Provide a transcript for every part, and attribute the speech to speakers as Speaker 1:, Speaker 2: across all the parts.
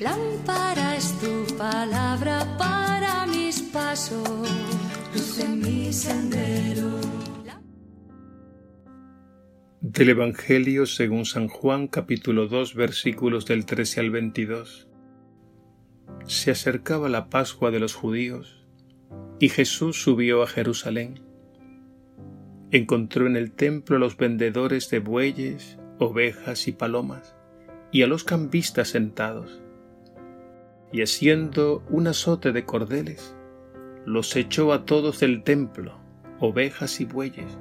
Speaker 1: Lámpara es tu palabra para mis pasos, luz en mi sendero.
Speaker 2: Del Evangelio según San Juan capítulo 2 versículos del 13 al 22. Se acercaba la Pascua de los judíos y Jesús subió a Jerusalén. Encontró en el templo a los vendedores de bueyes, ovejas y palomas y a los cambistas sentados. Y haciendo un azote de cordeles, los echó a todos del templo, ovejas y bueyes,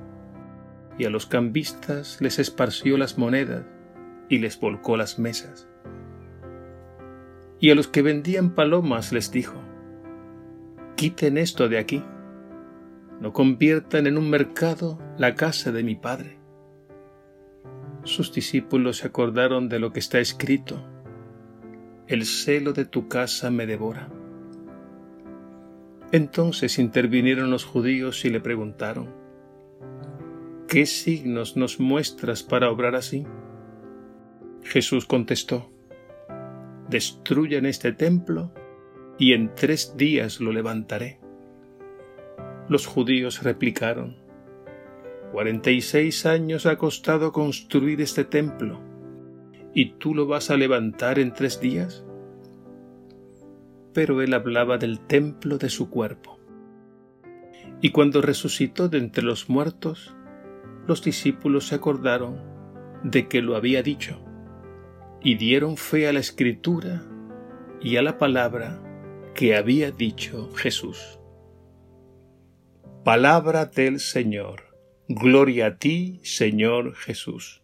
Speaker 2: y a los cambistas les esparció las monedas y les volcó las mesas. Y a los que vendían palomas les dijo, quiten esto de aquí, no conviertan en un mercado la casa de mi Padre sus discípulos se acordaron de lo que está escrito, el celo de tu casa me devora. Entonces intervinieron los judíos y le preguntaron, ¿qué signos nos muestras para obrar así? Jesús contestó, destruyan este templo y en tres días lo levantaré. Los judíos replicaron, Cuarenta y seis años ha costado construir este templo, ¿y tú lo vas a levantar en tres días? Pero él hablaba del templo de su cuerpo. Y cuando resucitó de entre los muertos, los discípulos se acordaron de que lo había dicho, y dieron fe a la escritura y a la palabra que había dicho Jesús. Palabra del Señor. Gloria a ti, Señor Jesús.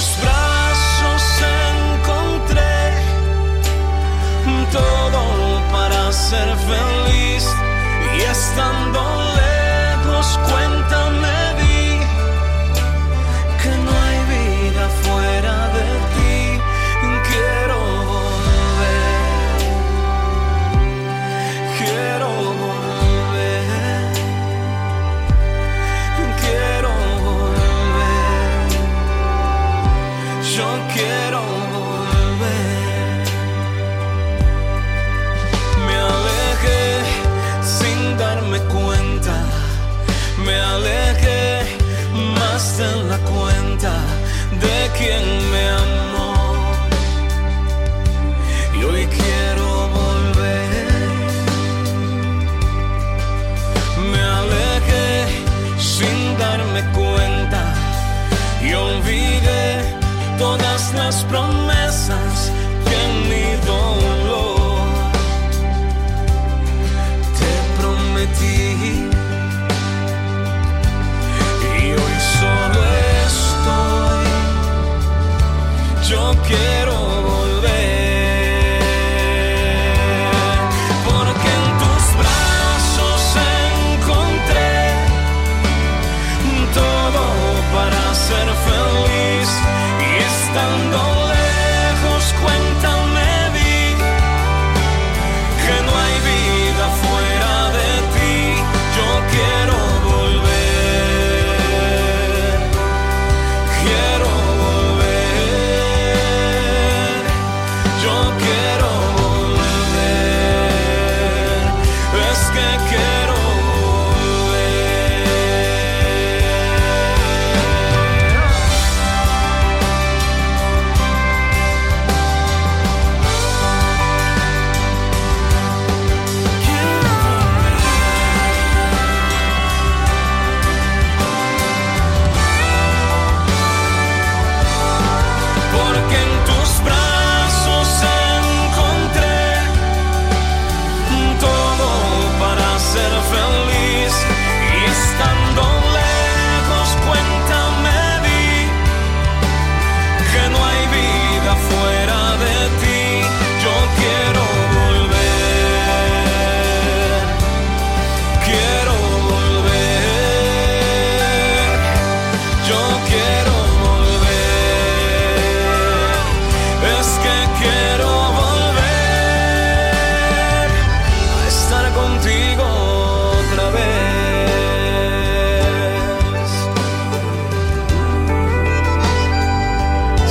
Speaker 3: porque en tus brazos ser feliz y estando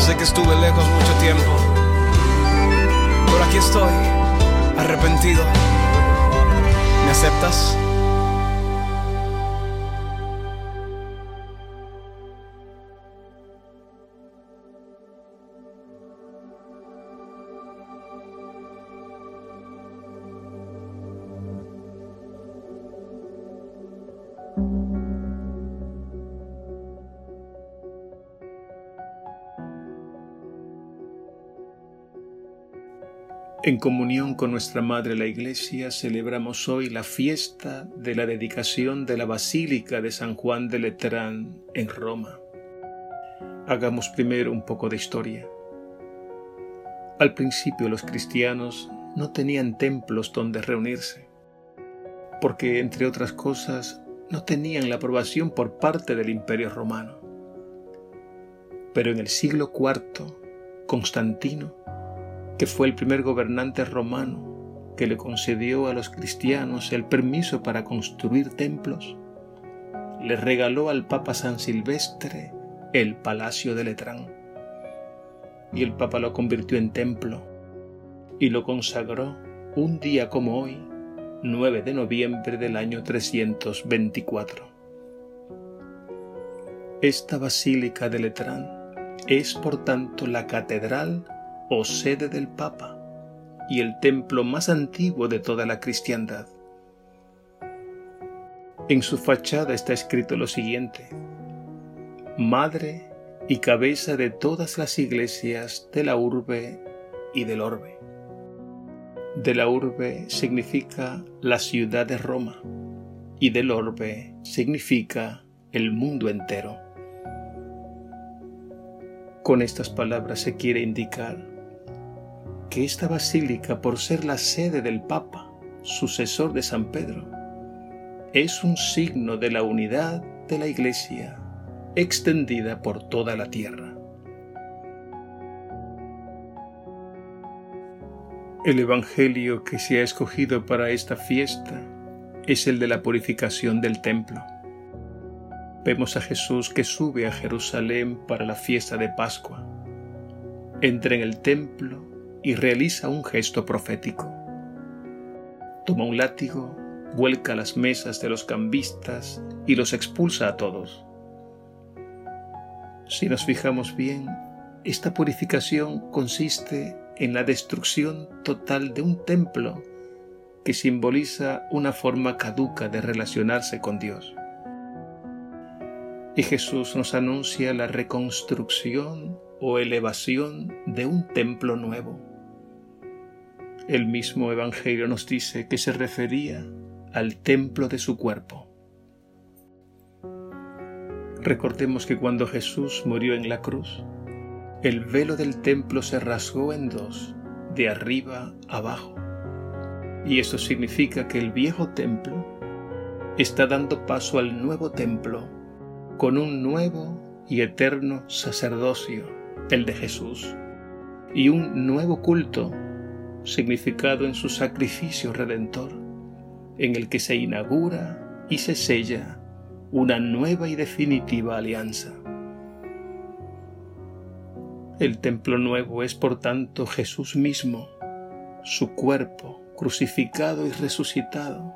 Speaker 3: Sé que estuve lejos mucho tiempo, pero aquí estoy, arrepentido. ¿Me aceptas?
Speaker 2: En comunión con nuestra Madre la Iglesia celebramos hoy la fiesta de la dedicación de la Basílica de San Juan de Letrán en Roma. Hagamos primero un poco de historia. Al principio los cristianos no tenían templos donde reunirse, porque entre otras cosas no tenían la aprobación por parte del Imperio romano. Pero en el siglo IV, Constantino que fue el primer gobernante romano que le concedió a los cristianos el permiso para construir templos, le regaló al Papa San Silvestre el Palacio de Letrán. Y el Papa lo convirtió en templo y lo consagró un día como hoy, 9 de noviembre del año 324. Esta Basílica de Letrán es por tanto la catedral o sede del Papa y el templo más antiguo de toda la cristiandad. En su fachada está escrito lo siguiente, Madre y cabeza de todas las iglesias de la urbe y del orbe. De la urbe significa la ciudad de Roma y del orbe significa el mundo entero. Con estas palabras se quiere indicar que esta basílica, por ser la sede del Papa, sucesor de San Pedro, es un signo de la unidad de la Iglesia extendida por toda la tierra. El Evangelio que se ha escogido para esta fiesta es el de la purificación del templo. Vemos a Jesús que sube a Jerusalén para la fiesta de Pascua. Entra en el templo y realiza un gesto profético. Toma un látigo, vuelca las mesas de los cambistas y los expulsa a todos. Si nos fijamos bien, esta purificación consiste en la destrucción total de un templo que simboliza una forma caduca de relacionarse con Dios. Y Jesús nos anuncia la reconstrucción o elevación de un templo nuevo el mismo Evangelio nos dice que se refería al templo de su cuerpo. Recordemos que cuando Jesús murió en la cruz, el velo del templo se rasgó en dos, de arriba abajo. Y esto significa que el viejo templo está dando paso al nuevo templo con un nuevo y eterno sacerdocio, el de Jesús, y un nuevo culto significado en su sacrificio redentor, en el que se inaugura y se sella una nueva y definitiva alianza. El templo nuevo es por tanto Jesús mismo, su cuerpo crucificado y resucitado,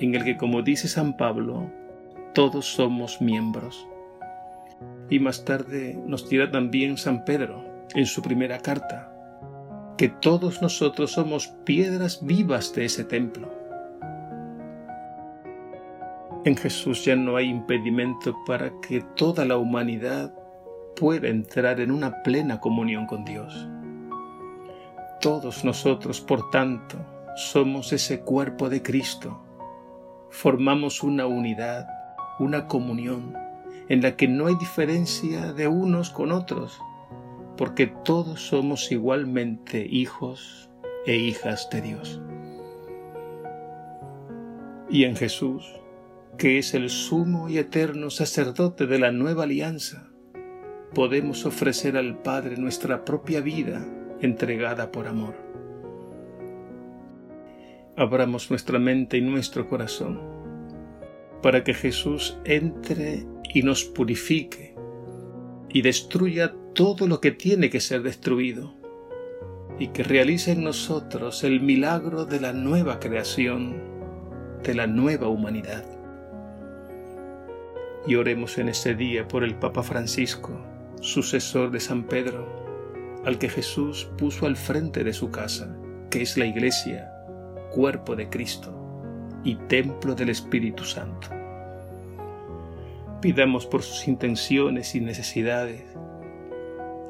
Speaker 2: en el que, como dice San Pablo, todos somos miembros. Y más tarde nos dirá también San Pedro en su primera carta, que todos nosotros somos piedras vivas de ese templo. En Jesús ya no hay impedimento para que toda la humanidad pueda entrar en una plena comunión con Dios. Todos nosotros, por tanto, somos ese cuerpo de Cristo. Formamos una unidad, una comunión, en la que no hay diferencia de unos con otros, porque todos somos igualmente hijos e hijas de Dios. Y en Jesús, que es el sumo y eterno sacerdote de la nueva alianza, podemos ofrecer al Padre nuestra propia vida entregada por amor. Abramos nuestra mente y nuestro corazón para que Jesús entre y nos purifique y destruya todo lo que tiene que ser destruido y que realice en nosotros el milagro de la nueva creación, de la nueva humanidad. Y oremos en ese día por el Papa Francisco, sucesor de San Pedro, al que Jesús puso al frente de su casa, que es la Iglesia, cuerpo de Cristo y templo del Espíritu Santo. Pidamos por sus intenciones y necesidades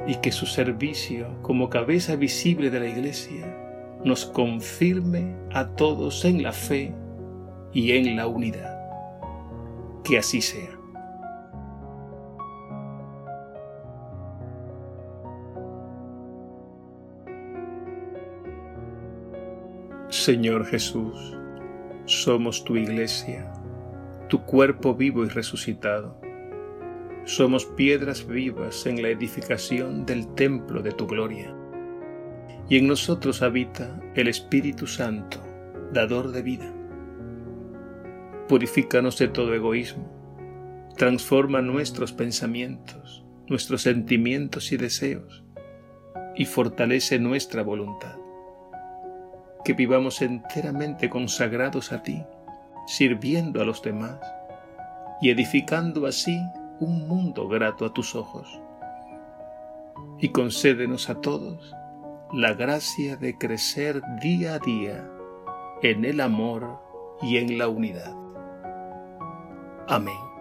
Speaker 2: y que su servicio como cabeza visible de la Iglesia nos confirme a todos en la fe y en la unidad. Que así sea. Señor Jesús, somos tu iglesia, tu cuerpo vivo y resucitado. Somos piedras vivas en la edificación del templo de tu gloria. Y en nosotros habita el Espíritu Santo, dador de vida. Purifícanos de todo egoísmo, transforma nuestros pensamientos, nuestros sentimientos y deseos, y fortalece nuestra voluntad que vivamos enteramente consagrados a ti, sirviendo a los demás y edificando así un mundo grato a tus ojos. Y concédenos a todos la gracia de crecer día a día en el amor y en la unidad. Amén.